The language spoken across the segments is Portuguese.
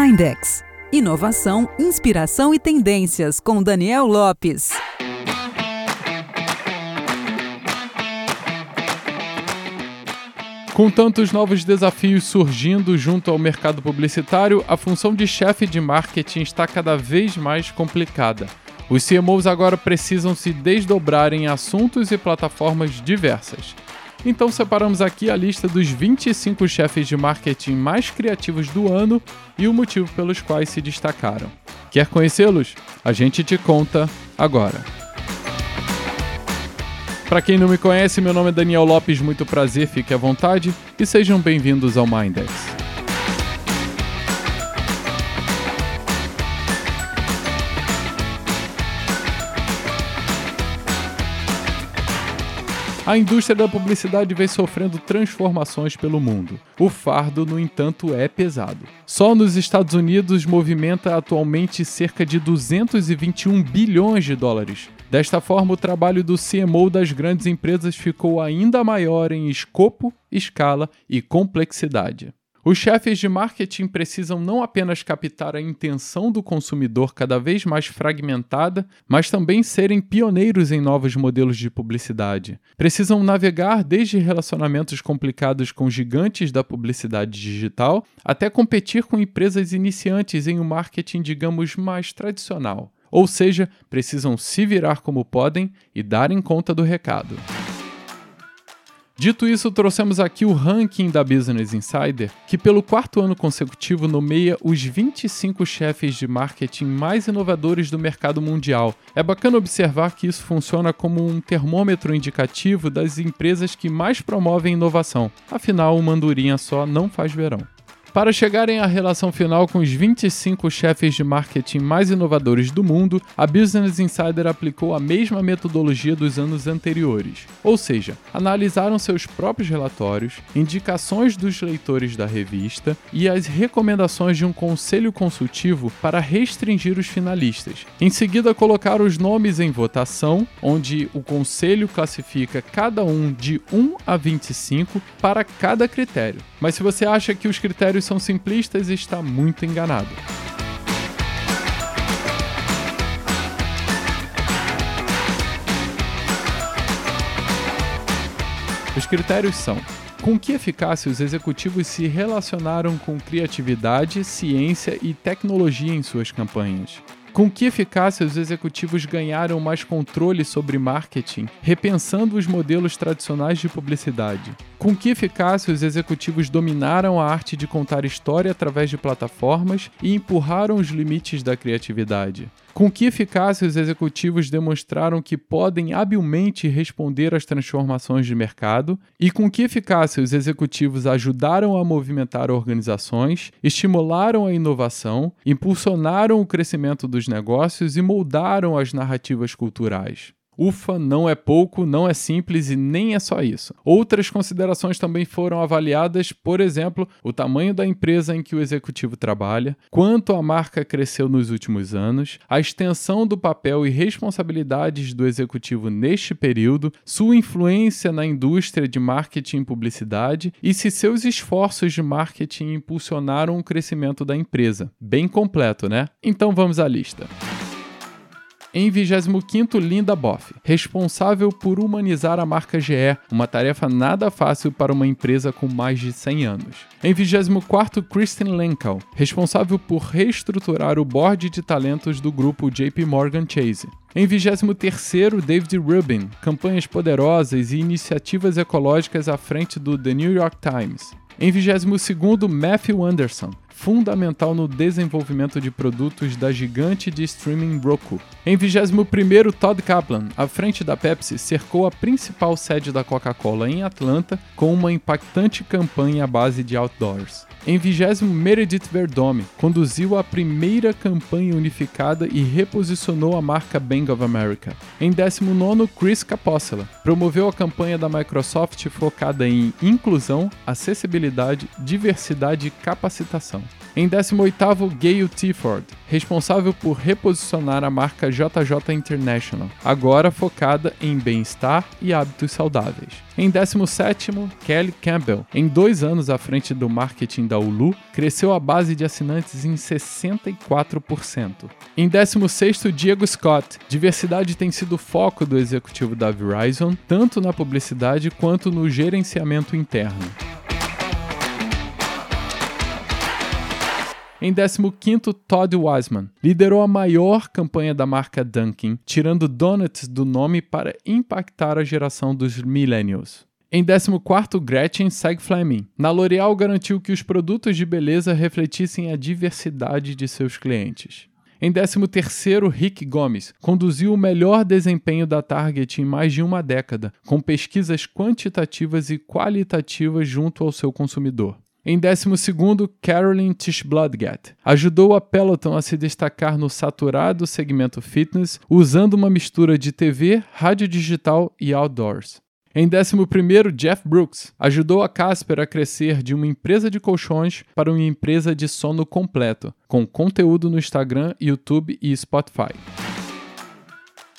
Mindex. Inovação, inspiração e tendências com Daniel Lopes. Com tantos novos desafios surgindo junto ao mercado publicitário, a função de chefe de marketing está cada vez mais complicada. Os CMOs agora precisam se desdobrar em assuntos e plataformas diversas. Então separamos aqui a lista dos 25 chefes de marketing mais criativos do ano e o motivo pelos quais se destacaram. Quer conhecê-los? A gente te conta agora. Para quem não me conhece, meu nome é Daniel Lopes, muito prazer, fique à vontade e sejam bem-vindos ao Mindex. A indústria da publicidade vem sofrendo transformações pelo mundo. O fardo, no entanto, é pesado. Só nos Estados Unidos movimenta atualmente cerca de 221 bilhões de dólares. Desta forma, o trabalho do CMO das grandes empresas ficou ainda maior em escopo, escala e complexidade. Os chefes de marketing precisam não apenas captar a intenção do consumidor cada vez mais fragmentada, mas também serem pioneiros em novos modelos de publicidade. Precisam navegar desde relacionamentos complicados com gigantes da publicidade digital até competir com empresas iniciantes em um marketing, digamos, mais tradicional. Ou seja, precisam se virar como podem e darem conta do recado. Dito isso, trouxemos aqui o ranking da Business Insider, que pelo quarto ano consecutivo nomeia os 25 chefes de marketing mais inovadores do mercado mundial. É bacana observar que isso funciona como um termômetro indicativo das empresas que mais promovem inovação. Afinal, uma andorinha só não faz verão. Para chegarem à relação final com os 25 chefes de marketing mais inovadores do mundo, a Business Insider aplicou a mesma metodologia dos anos anteriores, ou seja, analisaram seus próprios relatórios, indicações dos leitores da revista e as recomendações de um conselho consultivo para restringir os finalistas. Em seguida, colocaram os nomes em votação, onde o conselho classifica cada um de 1 a 25 para cada critério. Mas se você acha que os critérios são simplistas, está muito enganado. Os critérios são: com que eficácia os executivos se relacionaram com criatividade, ciência e tecnologia em suas campanhas? Com que eficácia os executivos ganharam mais controle sobre marketing, repensando os modelos tradicionais de publicidade? Com que eficácia os executivos dominaram a arte de contar história através de plataformas e empurraram os limites da criatividade? Com que eficácia os executivos demonstraram que podem habilmente responder às transformações de mercado? E com que eficácia os executivos ajudaram a movimentar organizações, estimularam a inovação, impulsionaram o crescimento dos negócios e moldaram as narrativas culturais? Ufa, não é pouco, não é simples e nem é só isso. Outras considerações também foram avaliadas, por exemplo, o tamanho da empresa em que o executivo trabalha, quanto a marca cresceu nos últimos anos, a extensão do papel e responsabilidades do executivo neste período, sua influência na indústria de marketing e publicidade e se seus esforços de marketing impulsionaram o crescimento da empresa. Bem completo, né? Então vamos à lista. Em 25º, Linda Boff, responsável por humanizar a marca GE, uma tarefa nada fácil para uma empresa com mais de 100 anos. Em 24º, Kristen Lenkel, responsável por reestruturar o board de talentos do grupo JP Morgan Chase. Em 23º, David Rubin, campanhas poderosas e iniciativas ecológicas à frente do The New York Times. Em 22º, Matthew Anderson, fundamental no desenvolvimento de produtos da gigante de streaming Roku. Em 21º, Todd Kaplan, à frente da Pepsi, cercou a principal sede da Coca-Cola em Atlanta com uma impactante campanha à base de outdoors. Em 20 Meredith Verdome, conduziu a primeira campanha unificada e reposicionou a marca Bank of America. Em 19 Chris Capossela, promoveu a campanha da Microsoft focada em inclusão, acessibilidade, diversidade e capacitação. Em 18º, Gail Tiford, responsável por reposicionar a marca JJ International, agora focada em bem-estar e hábitos saudáveis. Em 17, Kelly Campbell, em dois anos à frente do marketing da Hulu, cresceu a base de assinantes em 64%. Em 16, Diego Scott. Diversidade tem sido o foco do executivo da Verizon, tanto na publicidade quanto no gerenciamento interno. Em 15, Todd Wiseman liderou a maior campanha da marca Dunkin', tirando donuts do nome para impactar a geração dos millennials. Em 14, Gretchen segue Fleming. Na L'Oréal garantiu que os produtos de beleza refletissem a diversidade de seus clientes. Em 13, Rick Gomes conduziu o melhor desempenho da Target em mais de uma década, com pesquisas quantitativas e qualitativas junto ao seu consumidor. Em 12, Carolyn Tischbladgat ajudou a Peloton a se destacar no saturado segmento fitness usando uma mistura de TV, rádio digital e outdoors. Em 11, Jeff Brooks ajudou a Casper a crescer de uma empresa de colchões para uma empresa de sono completo, com conteúdo no Instagram, YouTube e Spotify.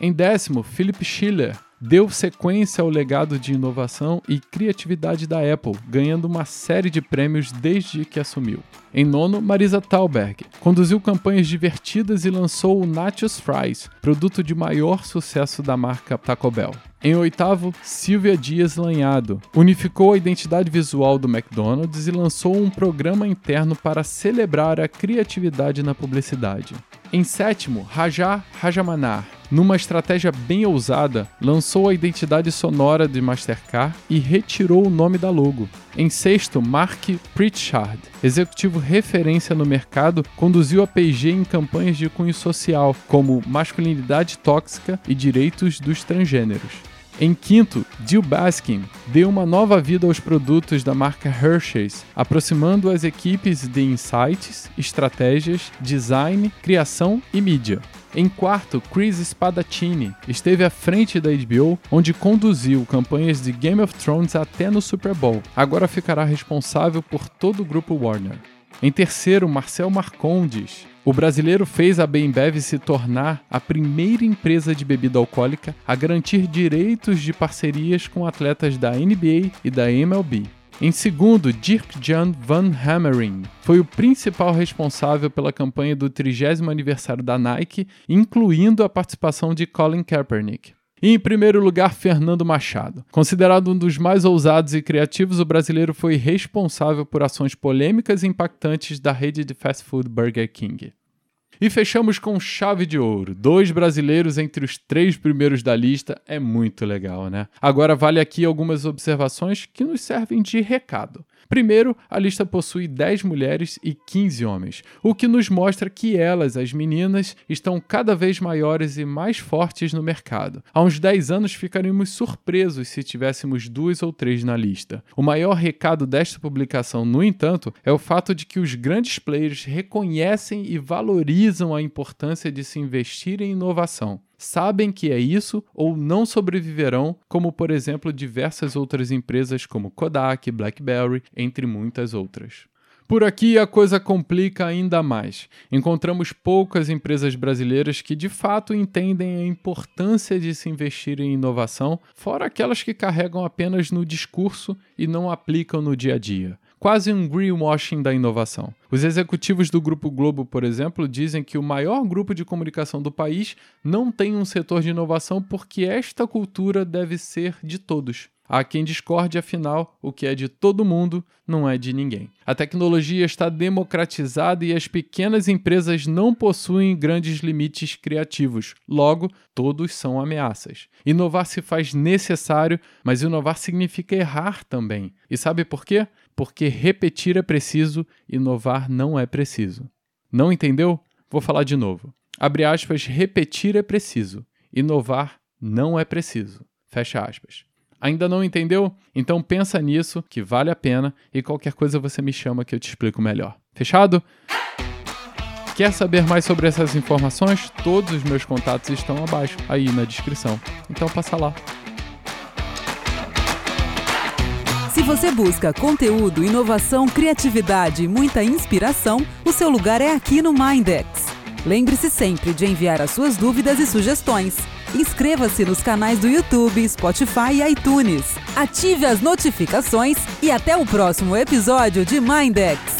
Em décimo, Philip Schiller deu sequência ao legado de inovação e criatividade da Apple, ganhando uma série de prêmios desde que assumiu. Em nono, Marisa Talberg conduziu campanhas divertidas e lançou o Nachos Fries, produto de maior sucesso da marca Taco Bell. Em oitavo, Silvia Dias Lanhado unificou a identidade visual do McDonald's e lançou um programa interno para celebrar a criatividade na publicidade. Em sétimo, Raja Rajamanar, numa estratégia bem ousada, lançou a identidade sonora de Mastercard e retirou o nome da logo. Em sexto, Mark Pritchard, executivo referência no mercado, conduziu a P&G em campanhas de cunho social, como masculinidade tóxica e direitos dos transgêneros. Em quinto, Jill Baskin deu uma nova vida aos produtos da marca Hershey's, aproximando as equipes de insights, estratégias, design, criação e mídia. Em quarto, Chris Spadaccini esteve à frente da HBO, onde conduziu campanhas de Game of Thrones até no Super Bowl. Agora ficará responsável por todo o grupo Warner. Em terceiro, Marcel Marcondes o brasileiro fez a Bembev se tornar a primeira empresa de bebida alcoólica a garantir direitos de parcerias com atletas da NBA e da MLB. Em segundo, Dirk Jan Van Hammering foi o principal responsável pela campanha do 30 aniversário da Nike, incluindo a participação de Colin Kaepernick. E em primeiro lugar, Fernando Machado. Considerado um dos mais ousados e criativos, o brasileiro foi responsável por ações polêmicas e impactantes da rede de fast food Burger King. E fechamos com chave de ouro. Dois brasileiros entre os três primeiros da lista é muito legal, né? Agora vale aqui algumas observações que nos servem de recado. Primeiro, a lista possui 10 mulheres e 15 homens, o que nos mostra que elas, as meninas, estão cada vez maiores e mais fortes no mercado. Há uns 10 anos ficaríamos surpresos se tivéssemos duas ou três na lista. O maior recado desta publicação, no entanto, é o fato de que os grandes players reconhecem e valorizam a importância de se investir em inovação sabem que é isso ou não sobreviverão, como por exemplo diversas outras empresas como Kodak, BlackBerry, entre muitas outras. Por aqui a coisa complica ainda mais. Encontramos poucas empresas brasileiras que de fato entendem a importância de se investir em inovação, fora aquelas que carregam apenas no discurso e não aplicam no dia a dia quase um greenwashing da inovação. Os executivos do Grupo Globo, por exemplo, dizem que o maior grupo de comunicação do país não tem um setor de inovação porque esta cultura deve ser de todos. Há quem discorde, afinal, o que é de todo mundo não é de ninguém. A tecnologia está democratizada e as pequenas empresas não possuem grandes limites criativos. Logo, todos são ameaças. Inovar se faz necessário, mas inovar significa errar também. E sabe por quê? Porque repetir é preciso, inovar não é preciso. Não entendeu? Vou falar de novo. Abre aspas, repetir é preciso, inovar não é preciso. Fecha aspas. Ainda não entendeu? Então pensa nisso, que vale a pena, e qualquer coisa você me chama que eu te explico melhor. Fechado? Quer saber mais sobre essas informações? Todos os meus contatos estão abaixo, aí na descrição. Então passa lá. Se você busca conteúdo, inovação, criatividade e muita inspiração, o seu lugar é aqui no Mindex. Lembre-se sempre de enviar as suas dúvidas e sugestões. Inscreva-se nos canais do YouTube, Spotify e iTunes. Ative as notificações e até o próximo episódio de Mindex.